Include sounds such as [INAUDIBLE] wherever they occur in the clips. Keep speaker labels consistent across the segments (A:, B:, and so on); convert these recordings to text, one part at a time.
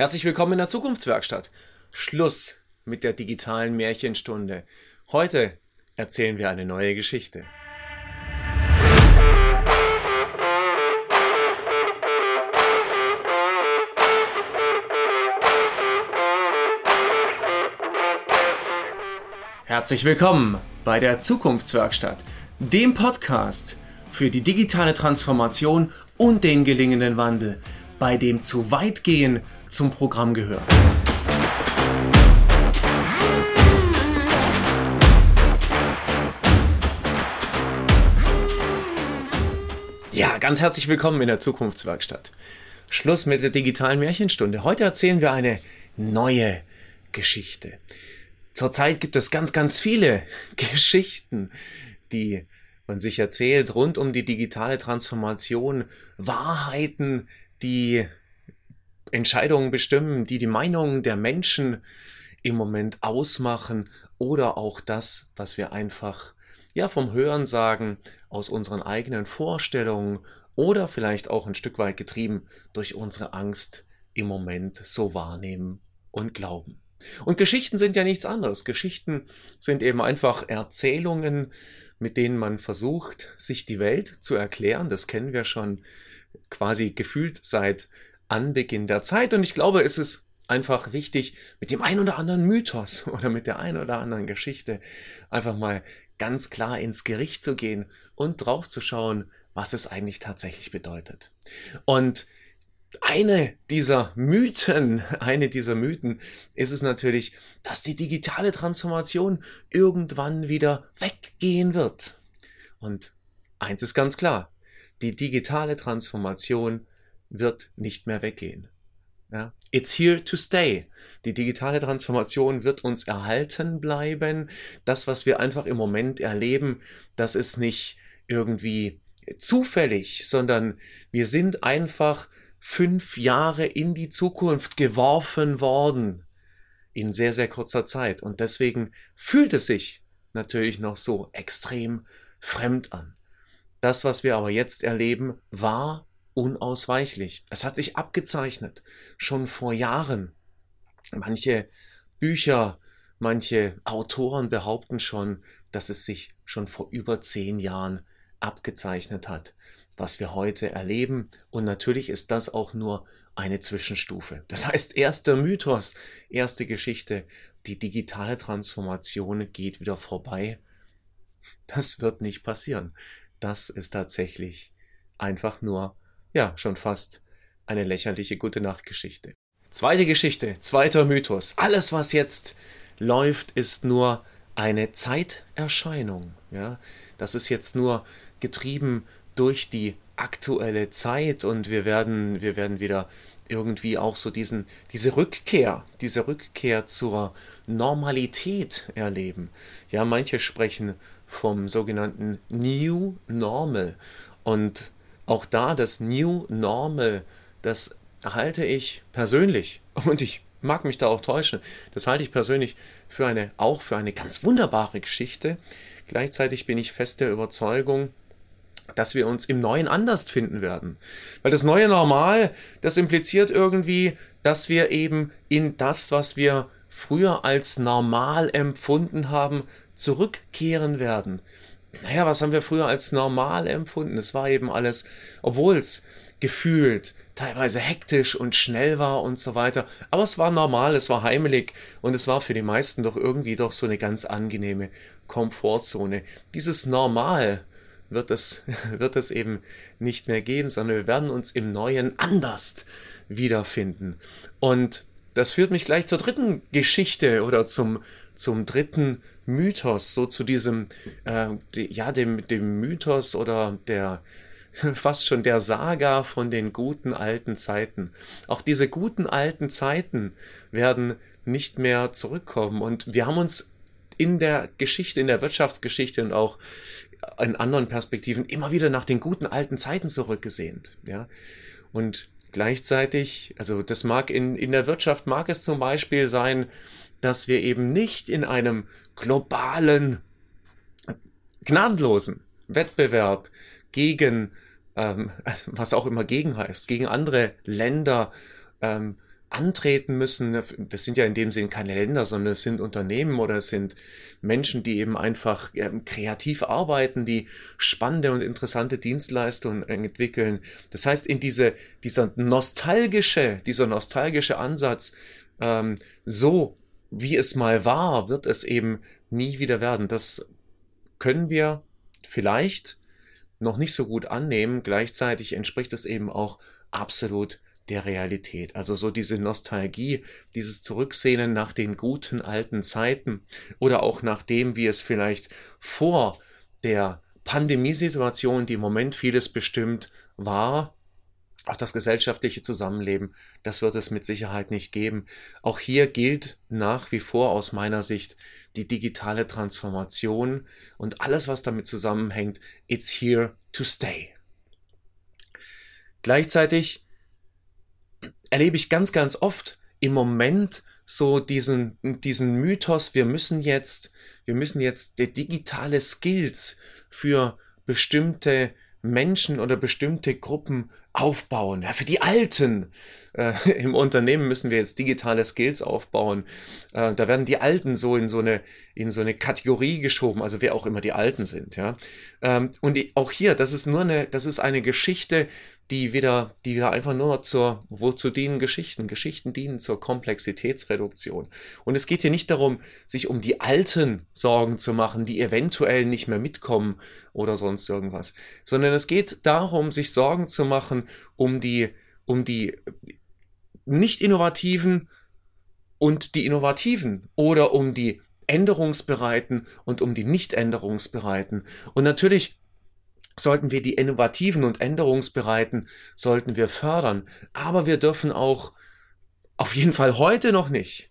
A: Herzlich willkommen in der Zukunftswerkstatt. Schluss mit der digitalen Märchenstunde. Heute erzählen wir eine neue Geschichte. Herzlich willkommen bei der Zukunftswerkstatt, dem Podcast für die digitale Transformation und den gelingenden Wandel bei dem zu weit gehen zum Programm gehört. Ja, ganz herzlich willkommen in der Zukunftswerkstatt. Schluss mit der digitalen Märchenstunde. Heute erzählen wir eine neue Geschichte. Zurzeit gibt es ganz, ganz viele [LAUGHS] Geschichten, die man sich erzählt rund um die digitale Transformation, Wahrheiten, die Entscheidungen bestimmen, die die Meinung der Menschen im Moment ausmachen oder auch das, was wir einfach ja vom Hören sagen, aus unseren eigenen Vorstellungen oder vielleicht auch ein Stück weit getrieben durch unsere Angst im Moment so wahrnehmen und glauben. Und Geschichten sind ja nichts anderes. Geschichten sind eben einfach Erzählungen, mit denen man versucht, sich die Welt zu erklären. Das kennen wir schon quasi gefühlt seit Anbeginn der Zeit. Und ich glaube, es ist einfach wichtig, mit dem ein oder anderen Mythos [LAUGHS] oder mit der ein oder anderen Geschichte einfach mal ganz klar ins Gericht zu gehen und drauf zu schauen, was es eigentlich tatsächlich bedeutet. Und eine dieser Mythen, [LAUGHS] eine dieser Mythen ist es natürlich, dass die digitale Transformation irgendwann wieder weggehen wird. Und eins ist ganz klar, die digitale Transformation wird nicht mehr weggehen. Ja? It's here to stay. Die digitale Transformation wird uns erhalten bleiben. Das, was wir einfach im Moment erleben, das ist nicht irgendwie zufällig, sondern wir sind einfach fünf Jahre in die Zukunft geworfen worden in sehr, sehr kurzer Zeit. Und deswegen fühlt es sich natürlich noch so extrem fremd an. Das, was wir aber jetzt erleben, war unausweichlich. Es hat sich abgezeichnet, schon vor Jahren. Manche Bücher, manche Autoren behaupten schon, dass es sich schon vor über zehn Jahren abgezeichnet hat, was wir heute erleben. Und natürlich ist das auch nur eine Zwischenstufe. Das heißt, erster Mythos, erste Geschichte, die digitale Transformation geht wieder vorbei. Das wird nicht passieren das ist tatsächlich einfach nur, ja, schon fast eine lächerliche gute Nachtgeschichte. Zweite Geschichte, zweiter Mythos. Alles, was jetzt läuft, ist nur eine Zeiterscheinung. Ja, das ist jetzt nur getrieben durch die aktuelle Zeit und wir werden, wir werden wieder irgendwie auch so diesen, diese Rückkehr, diese Rückkehr zur Normalität erleben. Ja, manche sprechen vom sogenannten New Normal. Und auch da das New Normal, das halte ich persönlich, [LAUGHS] und ich mag mich da auch täuschen, das halte ich persönlich für eine, auch für eine ganz wunderbare Geschichte. Gleichzeitig bin ich fest der Überzeugung, dass wir uns im Neuen anders finden werden. Weil das neue Normal, das impliziert irgendwie, dass wir eben in das, was wir früher als normal empfunden haben, zurückkehren werden. Naja, was haben wir früher als normal empfunden? Es war eben alles, obwohl es gefühlt teilweise hektisch und schnell war und so weiter. Aber es war normal, es war heimelig und es war für die meisten doch irgendwie doch so eine ganz angenehme Komfortzone. Dieses Normal wird es, [LAUGHS] wird es eben nicht mehr geben, sondern wir werden uns im Neuen anders wiederfinden. Und das führt mich gleich zur dritten Geschichte oder zum, zum dritten Mythos, so zu diesem, äh, die, ja, dem, dem Mythos oder der, [LAUGHS] fast schon der Saga von den guten alten Zeiten. Auch diese guten alten Zeiten werden nicht mehr zurückkommen und wir haben uns in der Geschichte, in der Wirtschaftsgeschichte und auch in anderen Perspektiven immer wieder nach den guten alten Zeiten zurückgesehnt, ja. Und Gleichzeitig, also das mag in, in der Wirtschaft mag es zum Beispiel sein, dass wir eben nicht in einem globalen, gnadenlosen Wettbewerb gegen, ähm, [LAUGHS] was auch immer gegen heißt, gegen andere Länder ähm, antreten müssen. Das sind ja in dem Sinn keine Länder, sondern es sind Unternehmen oder es sind Menschen, die eben einfach kreativ arbeiten, die spannende und interessante Dienstleistungen entwickeln. Das heißt, in diese, dieser nostalgische, dieser nostalgische Ansatz, ähm, so wie es mal war, wird es eben nie wieder werden. Das können wir vielleicht noch nicht so gut annehmen. Gleichzeitig entspricht es eben auch absolut der Realität. Also so diese Nostalgie, dieses Zurücksehnen nach den guten alten Zeiten oder auch nach dem, wie es vielleicht vor der Pandemiesituation, die im Moment vieles bestimmt war, auch das gesellschaftliche Zusammenleben, das wird es mit Sicherheit nicht geben. Auch hier gilt nach wie vor aus meiner Sicht die digitale Transformation und alles, was damit zusammenhängt, it's here to stay. Gleichzeitig erlebe ich ganz, ganz oft im Moment so diesen, diesen Mythos, wir müssen jetzt, wir müssen jetzt digitale Skills für bestimmte Menschen oder bestimmte Gruppen aufbauen. Ja, für die Alten äh, [LAUGHS] im Unternehmen müssen wir jetzt digitale Skills aufbauen. Äh, da werden die Alten so in so eine in so eine Kategorie geschoben, also wer auch immer die Alten sind. Ja, ähm, und auch hier, das ist nur eine, das ist eine Geschichte, die wieder, die wieder einfach nur zur, wozu dienen Geschichten? Geschichten dienen zur Komplexitätsreduktion. Und es geht hier nicht darum, sich um die Alten Sorgen zu machen, die eventuell nicht mehr mitkommen oder sonst irgendwas, sondern es geht darum, sich Sorgen zu machen um die, um die nicht innovativen und die Innovativen oder um die Änderungsbereiten und um die nicht Änderungsbereiten. Und natürlich sollten wir die Innovativen und Änderungsbereiten, sollten wir fördern. Aber wir dürfen auch, auf jeden Fall heute noch nicht,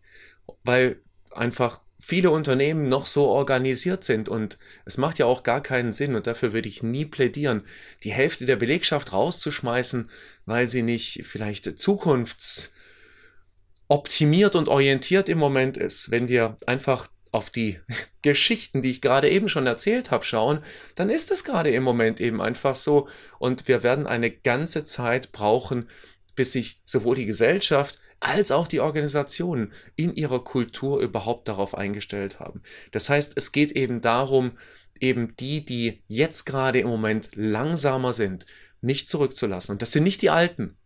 A: weil einfach viele Unternehmen noch so organisiert sind und es macht ja auch gar keinen Sinn und dafür würde ich nie plädieren, die Hälfte der Belegschaft rauszuschmeißen, weil sie nicht vielleicht zukunftsoptimiert und orientiert im Moment ist. Wenn wir einfach auf die [LAUGHS] Geschichten, die ich gerade eben schon erzählt habe, schauen, dann ist es gerade im Moment eben einfach so. Und wir werden eine ganze Zeit brauchen, bis sich sowohl die Gesellschaft als auch die Organisationen in ihrer Kultur überhaupt darauf eingestellt haben. Das heißt, es geht eben darum, eben die, die jetzt gerade im Moment langsamer sind, nicht zurückzulassen. Und das sind nicht die Alten,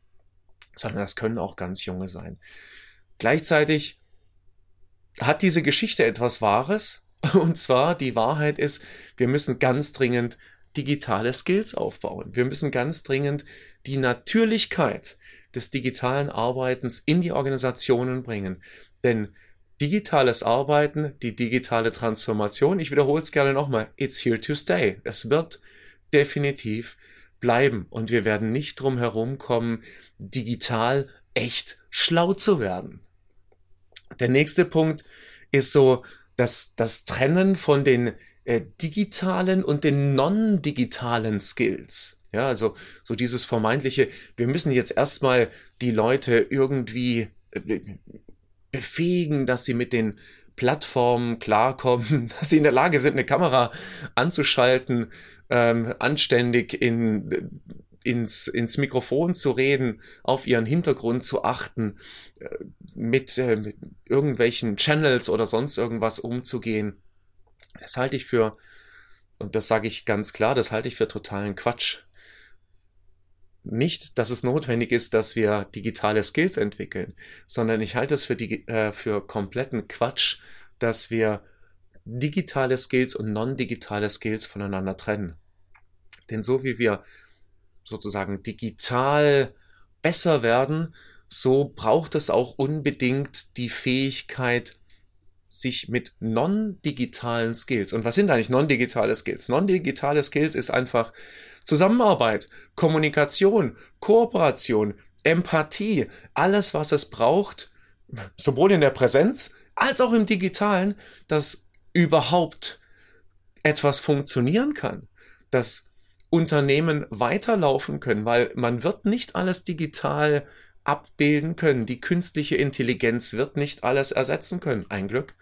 A: sondern das können auch ganz junge sein. Gleichzeitig hat diese Geschichte etwas Wahres. [LAUGHS] Und zwar die Wahrheit ist, wir müssen ganz dringend digitale Skills aufbauen. Wir müssen ganz dringend die Natürlichkeit des digitalen Arbeitens in die Organisationen bringen. Denn digitales Arbeiten, die digitale Transformation, ich wiederhole es gerne nochmal, it's here to stay. Es wird definitiv bleiben und wir werden nicht drum herum kommen, digital echt schlau zu werden. Der nächste Punkt ist so das, das Trennen von den äh, digitalen und den non-digitalen Skills. Ja, also so dieses vermeintliche, wir müssen jetzt erstmal die Leute irgendwie äh, befähigen, dass sie mit den Plattformen klarkommen, [LAUGHS] dass sie in der Lage sind, eine Kamera anzuschalten, ähm, anständig in ins, ins Mikrofon zu reden, auf ihren Hintergrund zu achten, äh, mit, äh, mit irgendwelchen Channels oder sonst irgendwas umzugehen. Das halte ich für, und das sage ich ganz klar, das halte ich für totalen Quatsch. Nicht, dass es notwendig ist, dass wir digitale Skills entwickeln, sondern ich halte es für, die, äh, für kompletten Quatsch, dass wir digitale Skills und non-digitale Skills voneinander trennen. Denn so wie wir sozusagen digital besser werden, so braucht es auch unbedingt die Fähigkeit, sich mit non-digitalen Skills. Und was sind eigentlich non-digitale Skills? Non-digitale Skills ist einfach Zusammenarbeit, Kommunikation, Kooperation, Empathie, alles, was es braucht, sowohl in der Präsenz als auch im digitalen, dass überhaupt etwas funktionieren kann, dass Unternehmen weiterlaufen können, weil man wird nicht alles digital abbilden können. Die künstliche Intelligenz wird nicht alles ersetzen können, ein Glück,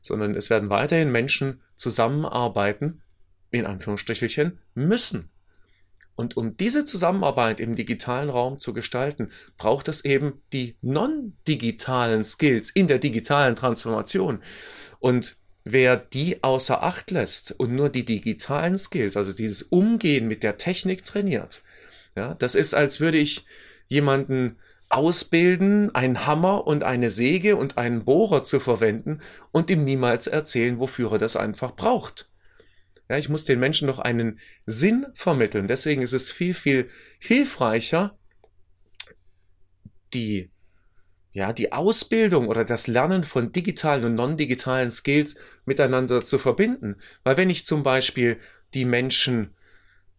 A: sondern es werden weiterhin Menschen zusammenarbeiten, in Anführungsstrichelchen, müssen. Und um diese Zusammenarbeit im digitalen Raum zu gestalten, braucht es eben die non-digitalen Skills in der digitalen Transformation. Und wer die außer Acht lässt und nur die digitalen Skills, also dieses Umgehen mit der Technik trainiert, ja, das ist, als würde ich jemanden ausbilden, einen Hammer und eine Säge und einen Bohrer zu verwenden und ihm niemals erzählen, wofür er das einfach braucht. Ja, ich muss den Menschen noch einen Sinn vermitteln. Deswegen ist es viel, viel hilfreicher, die, ja, die Ausbildung oder das Lernen von digitalen und non-digitalen Skills miteinander zu verbinden. Weil wenn ich zum Beispiel die Menschen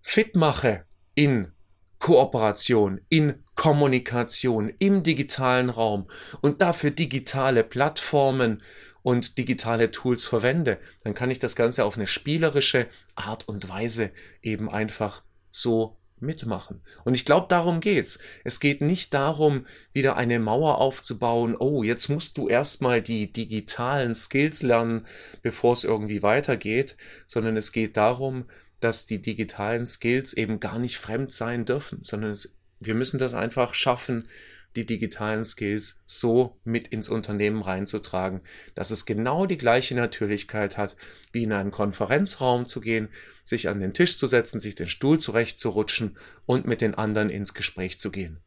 A: fit mache in Kooperation, in Kommunikation im digitalen Raum und dafür digitale Plattformen und digitale Tools verwende, dann kann ich das Ganze auf eine spielerische Art und Weise eben einfach so mitmachen. Und ich glaube, darum geht's. Es geht nicht darum, wieder eine Mauer aufzubauen. Oh, jetzt musst du erstmal die digitalen Skills lernen, bevor es irgendwie weitergeht, sondern es geht darum, dass die digitalen Skills eben gar nicht fremd sein dürfen, sondern es, wir müssen das einfach schaffen, die digitalen Skills so mit ins Unternehmen reinzutragen, dass es genau die gleiche Natürlichkeit hat, wie in einen Konferenzraum zu gehen, sich an den Tisch zu setzen, sich den Stuhl zurechtzurutschen und mit den anderen ins Gespräch zu gehen.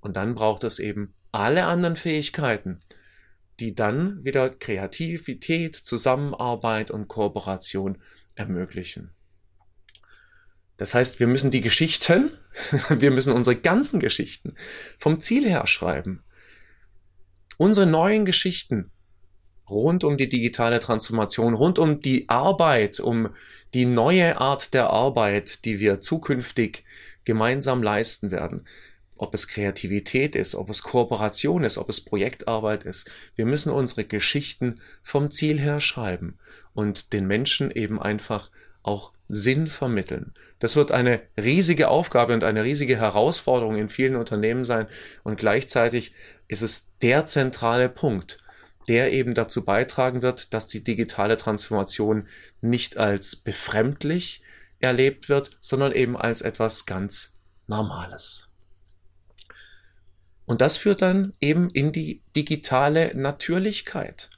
A: Und dann braucht es eben alle anderen Fähigkeiten, die dann wieder Kreativität, Zusammenarbeit und Kooperation ermöglichen. Das heißt, wir müssen die Geschichten, [LAUGHS] wir müssen unsere ganzen Geschichten vom Ziel her schreiben. Unsere neuen Geschichten rund um die digitale Transformation, rund um die Arbeit, um die neue Art der Arbeit, die wir zukünftig gemeinsam leisten werden. Ob es Kreativität ist, ob es Kooperation ist, ob es Projektarbeit ist. Wir müssen unsere Geschichten vom Ziel her schreiben und den Menschen eben einfach auch Sinn vermitteln. Das wird eine riesige Aufgabe und eine riesige Herausforderung in vielen Unternehmen sein und gleichzeitig ist es der zentrale Punkt, der eben dazu beitragen wird, dass die digitale Transformation nicht als befremdlich erlebt wird, sondern eben als etwas ganz Normales. Und das führt dann eben in die digitale Natürlichkeit.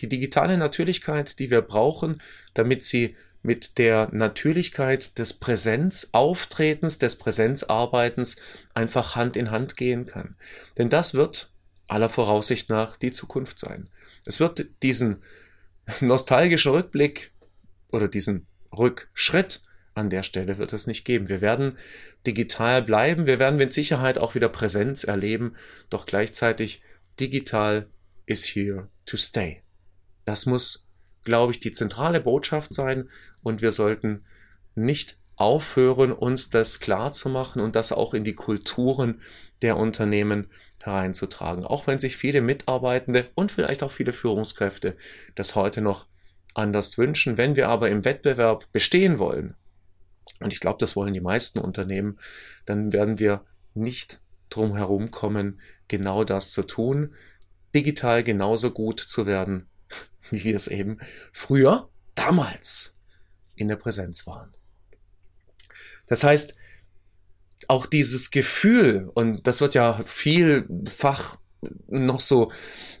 A: Die digitale Natürlichkeit, die wir brauchen, damit sie mit der Natürlichkeit des Präsenzauftretens, des Präsenzarbeitens einfach Hand in Hand gehen kann. Denn das wird aller Voraussicht nach die Zukunft sein. Es wird diesen nostalgischen Rückblick oder diesen Rückschritt an der Stelle wird es nicht geben. Wir werden digital bleiben, wir werden mit Sicherheit auch wieder Präsenz erleben, doch gleichzeitig digital is here to stay. Das muss glaube ich, die zentrale Botschaft sein und wir sollten nicht aufhören, uns das klar zu machen und das auch in die Kulturen der Unternehmen hereinzutragen. Auch wenn sich viele Mitarbeitende und vielleicht auch viele Führungskräfte das heute noch anders wünschen. Wenn wir aber im Wettbewerb bestehen wollen, und ich glaube, das wollen die meisten Unternehmen, dann werden wir nicht drum herum kommen, genau das zu tun, digital genauso gut zu werden [LAUGHS] wie wir es eben früher, damals in der Präsenz waren. Das heißt, auch dieses Gefühl, und das wird ja vielfach noch so,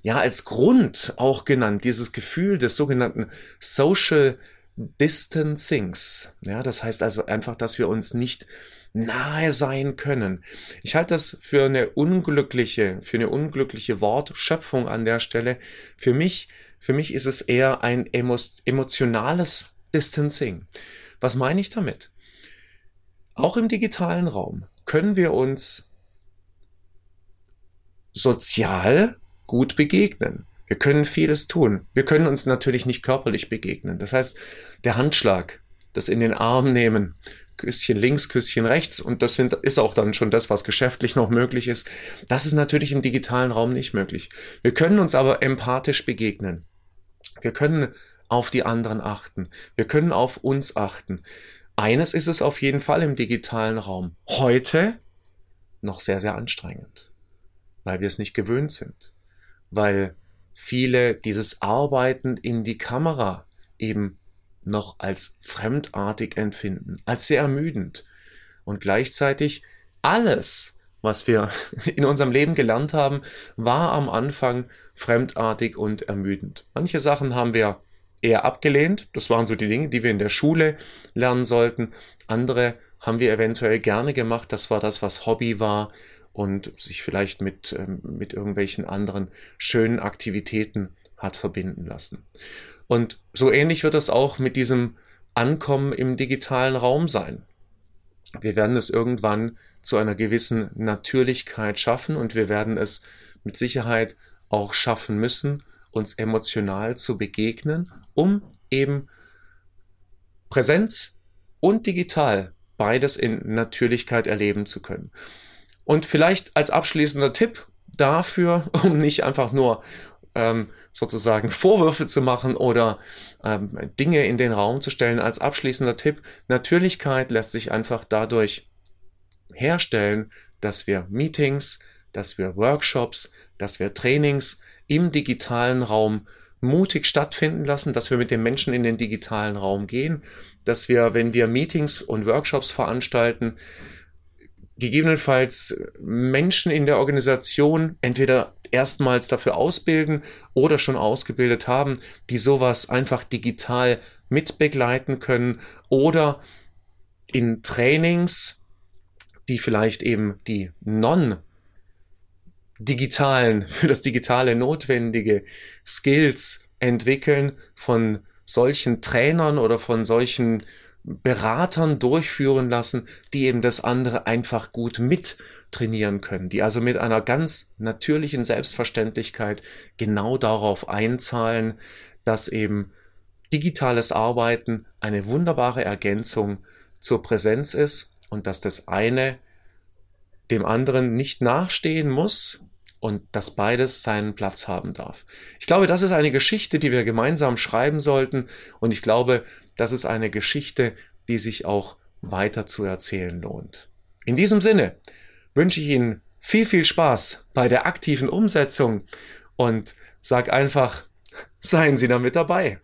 A: ja, als Grund auch genannt, dieses Gefühl des sogenannten Social Distancings. Ja, das heißt also einfach, dass wir uns nicht nahe sein können. Ich halte das für eine unglückliche, für eine unglückliche Wortschöpfung an der Stelle. Für mich für mich ist es eher ein emotionales Distancing. Was meine ich damit? Auch im digitalen Raum können wir uns sozial gut begegnen. Wir können vieles tun. Wir können uns natürlich nicht körperlich begegnen. Das heißt, der Handschlag, das in den Arm nehmen, Küsschen links, Küsschen rechts und das sind, ist auch dann schon das, was geschäftlich noch möglich ist. Das ist natürlich im digitalen Raum nicht möglich. Wir können uns aber empathisch begegnen. Wir können auf die anderen achten. Wir können auf uns achten. Eines ist es auf jeden Fall im digitalen Raum. Heute noch sehr, sehr anstrengend, weil wir es nicht gewöhnt sind, weil viele dieses Arbeiten in die Kamera eben noch als fremdartig empfinden, als sehr ermüdend. Und gleichzeitig alles, was wir [LAUGHS] in unserem Leben gelernt haben, war am Anfang fremdartig und ermüdend. Manche Sachen haben wir eher abgelehnt. Das waren so die Dinge, die wir in der Schule lernen sollten. Andere haben wir eventuell gerne gemacht. Das war das, was Hobby war und sich vielleicht mit, ähm, mit irgendwelchen anderen schönen Aktivitäten hat verbinden lassen. Und so ähnlich wird es auch mit diesem Ankommen im digitalen Raum sein. Wir werden es irgendwann zu einer gewissen Natürlichkeit schaffen und wir werden es mit Sicherheit auch schaffen müssen, uns emotional zu begegnen, um eben Präsenz und digital beides in Natürlichkeit erleben zu können. Und vielleicht als abschließender Tipp dafür, [LAUGHS] um nicht einfach nur ähm, sozusagen [LAUGHS] Vorwürfe zu machen oder ähm, Dinge in den Raum zu stellen, als abschließender Tipp, Natürlichkeit lässt sich einfach dadurch herstellen, dass wir Meetings, dass wir Workshops, dass wir Trainings im digitalen Raum mutig stattfinden lassen, dass wir mit den Menschen in den digitalen Raum gehen, dass wir, wenn wir Meetings und Workshops veranstalten, gegebenenfalls Menschen in der Organisation entweder erstmals dafür ausbilden oder schon ausgebildet haben, die sowas einfach digital mitbegleiten können oder in Trainings, die vielleicht eben die non digitalen, [LAUGHS] für das Digitale notwendige Skills entwickeln von solchen Trainern oder von solchen Beratern durchführen lassen, die eben das andere einfach gut mit trainieren können, die also mit einer ganz natürlichen Selbstverständlichkeit genau darauf einzahlen, dass eben digitales Arbeiten eine wunderbare Ergänzung zur Präsenz ist und dass das eine dem anderen nicht nachstehen muss und dass beides seinen Platz haben darf. Ich glaube, das ist eine Geschichte, die wir gemeinsam schreiben sollten und ich glaube, das ist eine Geschichte, die sich auch weiter zu erzählen lohnt. In diesem Sinne wünsche ich Ihnen viel, viel Spaß bei der aktiven Umsetzung und sag einfach, [LAUGHS] seien Sie damit dabei.